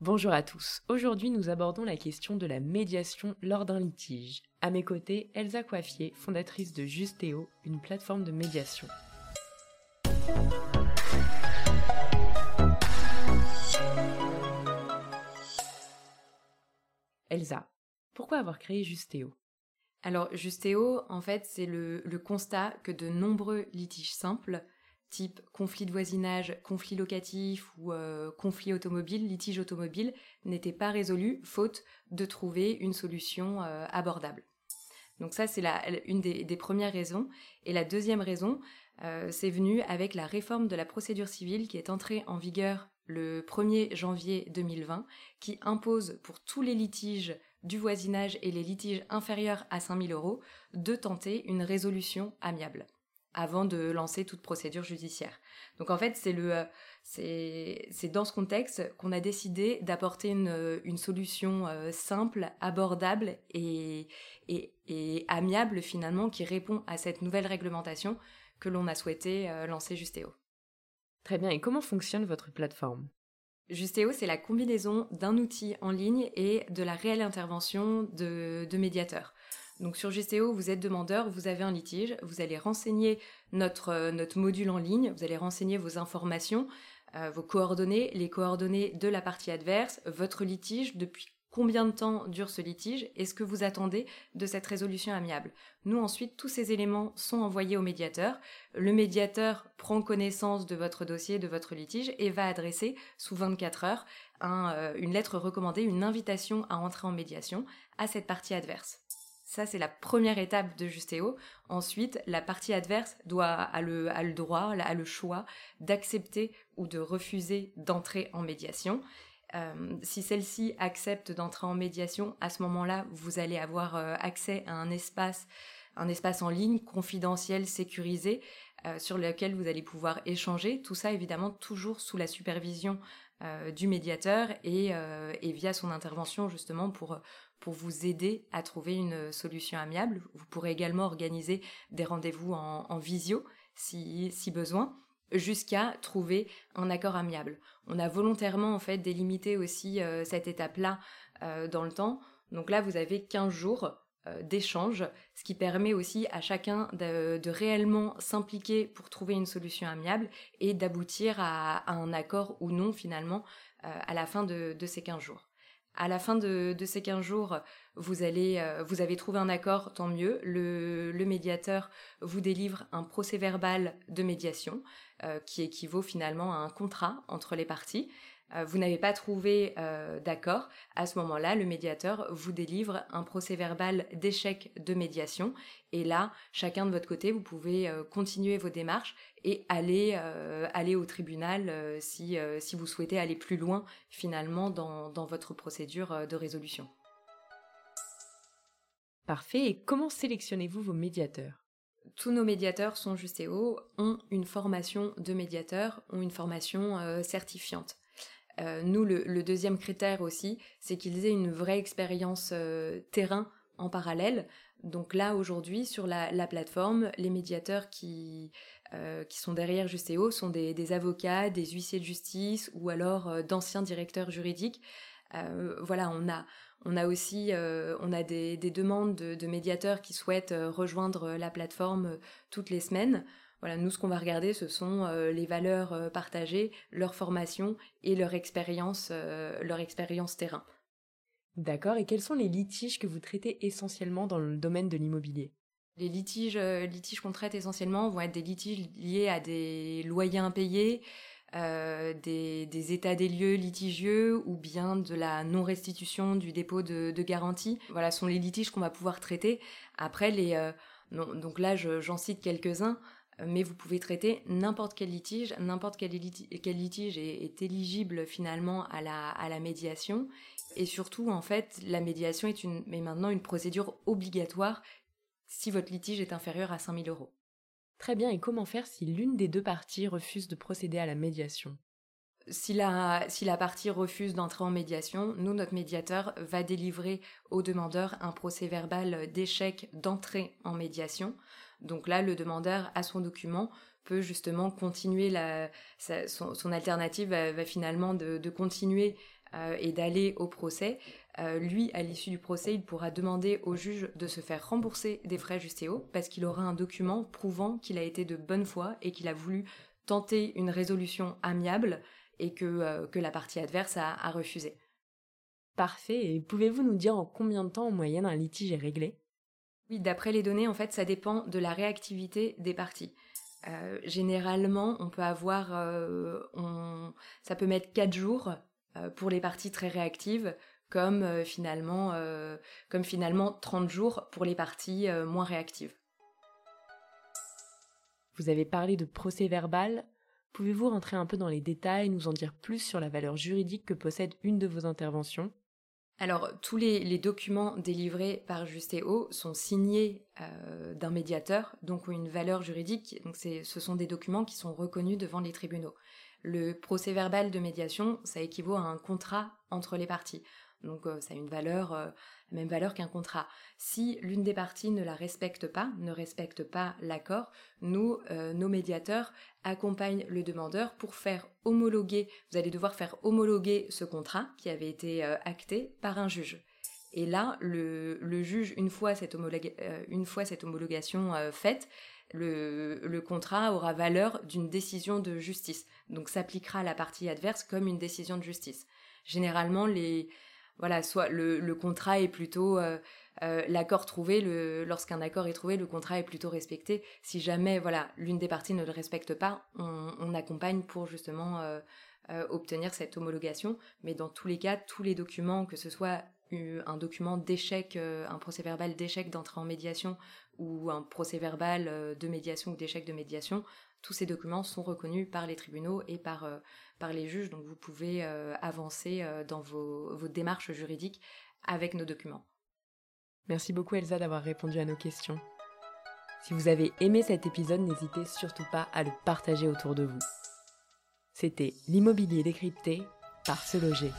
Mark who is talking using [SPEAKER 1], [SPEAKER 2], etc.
[SPEAKER 1] Bonjour à tous. Aujourd'hui, nous abordons la question de la médiation lors d'un litige. À mes côtés, Elsa Coiffier, fondatrice de Justéo, une plateforme de médiation. Elsa, pourquoi avoir créé Justéo
[SPEAKER 2] Alors, Justéo, en fait, c'est le, le constat que de nombreux litiges simples type conflit de voisinage, conflit locatif ou euh, conflit automobile, litige automobile, n'était pas résolu faute de trouver une solution euh, abordable. Donc ça, c'est une des, premières raisons. Et la deuxième raison, euh, c'est venu avec la réforme de la procédure civile qui est entrée en vigueur le 1er janvier 2020, qui impose pour tous les litiges du voisinage et les litiges inférieurs à 5000 euros de tenter une résolution amiable avant de lancer toute procédure judiciaire. Donc en fait, c'est le euh, c'est dans ce contexte qu'on a décidé d'apporter une, une, solution euh, simple, abordable et, et, et, amiable finalement qui répond à cette nouvelle réglementation que l'on a souhaité euh, lancer Justéo.
[SPEAKER 1] Très bien, et comment fonctionne votre plateforme?
[SPEAKER 2] Justéo, c'est la combinaison d'un outil en ligne et de la réelle intervention de, de médiateurs. Donc sur GCO, vous êtes demandeur, vous avez un litige, vous allez renseigner notre, euh, module en ligne, vous allez renseigner vos informations, euh, vos coordonnées, les coordonnées de la partie adverse, votre litige, depuis combien de temps dure ce litige et ce que vous attendez de cette résolution amiable. Nous ensuite, tous ces éléments sont envoyés au médiateur. Le médiateur prend connaissance de votre dossier, de votre litige et va adresser sous 24 heures euh, une lettre recommandée, une invitation à entrer en médiation à cette partie adverse. Ça, c'est la première étape de Justéo. Ensuite, la partie adverse doit a le, a le droit, a le choix d'accepter ou de refuser d'entrer en médiation. Euh, si celle-ci accepte d'entrer en médiation, à ce moment-là, vous allez avoir euh, accès à un espace, un espace en ligne confidentiel, sécurisé, euh, sur lequel vous allez pouvoir échanger. Tout ça, évidemment, toujours sous la supervision du médiateur et, et, via son intervention justement pour pour vous aider à trouver une solution amiable. Vous pourrez également organiser des rendez-vous en, visio si, besoin jusqu'à trouver un accord amiable. On a volontairement en fait délimité aussi euh, cette étape-là euh, dans le temps. Donc là, vous avez 15 jours euh, d'échange, ce qui permet aussi à chacun de, réellement s'impliquer pour trouver une solution amiable et d'aboutir à, un accord ou non finalement à la fin de, de ces 15 jours. À la fin de, ces 15 jours, euh, vous avez trouvé un accord, tant mieux. Le, médiateur vous délivre un procès verbal de médiation euh, qui équivaut finalement à un contrat entre les parties. Euh, vous n'avez pas trouvé euh, d'accord, à ce moment-là, le médiateur vous délivre un procès verbal d'échec de médiation. Et là, chacun de votre côté, vous pouvez euh, continuer vos démarches et aller, aller au tribunal si, si vous souhaitez aller plus loin finalement dans, dans votre procédure de résolution.
[SPEAKER 1] Parfait. Et comment sélectionnez-vous vos médiateurs?
[SPEAKER 2] Tous nos médiateurs sont justéo, ont une formation de médiateur, ont une formation certifiante. Euh, nous, le, deuxième critère aussi, c'est qu'ils aient une vraie expérience euh, terrain en parallèle. Donc là, aujourd'hui, sur la, plateforme, les médiateurs qui, euh, qui sont derrière Justéo sont des, avocats, des huissiers de justice ou alors d'anciens directeurs juridiques. voilà, on a, on a aussi on a des, demandes de, médiateurs qui souhaitent rejoindre la plateforme toutes les semaines. Voilà, nous, ce qu'on va regarder, ce sont euh, les valeurs euh, partagées, leur formation et leur expérience, euh, leur expérience terrain.
[SPEAKER 1] D'accord. Et quels sont les litiges que vous traitez essentiellement dans le domaine de l'immobilier?
[SPEAKER 2] Les litiges, litiges qu'on traite essentiellement vont être des litiges liés à des loyers impayés, des, états des lieux litigieux ou bien de la non-restitution du dépôt de, garantie. Voilà, ce sont les litiges qu'on va pouvoir traiter. Après, les, donc là, j'en cite quelques-uns mais vous pouvez traiter n'importe quel litige, n'importe quel, litige est, éligible finalement à la, médiation. Et surtout, en fait, la médiation est, une, est maintenant une procédure obligatoire si votre litige est inférieur à 5000 euros.
[SPEAKER 1] Très bien, et comment faire si l'une des deux parties refuse de procéder à la médiation?
[SPEAKER 2] Si la, si la partie refuse d'entrer en médiation, nous, notre médiateur, va délivrer au demandeur un procès verbal d'échec d'entrée en médiation. Donc là, le demandeur à son document peut justement continuer la, son, alternative va, finalement de, continuer et d'aller au procès, lui, à l'issue du procès, il pourra demander au juge de se faire rembourser des frais justéo parce qu'il aura un document prouvant qu'il a été de bonne foi et qu'il a voulu tenter une résolution amiable et que, que la partie adverse a, a refusé.
[SPEAKER 1] Parfait. Et pouvez-vous nous dire en combien de temps en moyenne un litige est réglé?
[SPEAKER 2] Oui, d'après les données, en fait, ça dépend de la réactivité des parties. Euh, généralement, on peut avoir, euh, ça peut mettre 4 jours euh, pour les parties très réactives, comme finalement, comme finalement 30 jours pour les parties moins réactives.
[SPEAKER 1] Vous avez parlé de procès verbal. Pouvez-vous rentrer un peu dans les détails, nous en dire plus sur la valeur juridique que possède une de vos interventions?
[SPEAKER 2] Alors, tous les, documents délivrés par Justéo sont signés euh, d'un médiateur, donc ont une valeur juridique. Donc, ce sont des documents qui sont reconnus devant les tribunaux. Le procès verbal de médiation, ça équivaut à un contrat entre les parties. Donc euh, ça a une valeur, euh, même valeur qu'un contrat. Si l'une des parties ne la respecte pas, ne respecte pas l'accord, nous, euh, nos médiateurs, accompagnent le demandeur pour faire homologuer, vous allez devoir faire homologuer ce contrat qui avait été acté par un juge. Et là, le, juge, une fois cette, une fois cette homologation faite, le, le, contrat aura valeur d'une décision de justice. Donc s'appliquera à la partie adverse comme une décision de justice. Généralement, les, voilà, soit le, contrat est plutôt euh, euh, l'accord trouvé, lorsqu'un accord est trouvé, le contrat est plutôt respecté. Si jamais voilà l'une des parties ne le respecte pas, on, accompagne pour justement euh, obtenir cette homologation. Mais dans tous les cas, tous les documents, que ce soit un document d'échec, un procès verbal d'échec d'entrée en médiation ou un procès verbal de médiation ou d'échec de médiation, tous ces documents sont reconnus par les tribunaux et par, euh, par les juges, donc vous pouvez euh, avancer euh, dans vos, vos démarches juridiques avec nos documents.
[SPEAKER 1] Merci beaucoup Elsa d'avoir répondu à nos questions. Si vous avez aimé cet épisode, n'hésitez surtout pas à le partager autour de vous. C'était l'immobilier décrypté par Se Loger.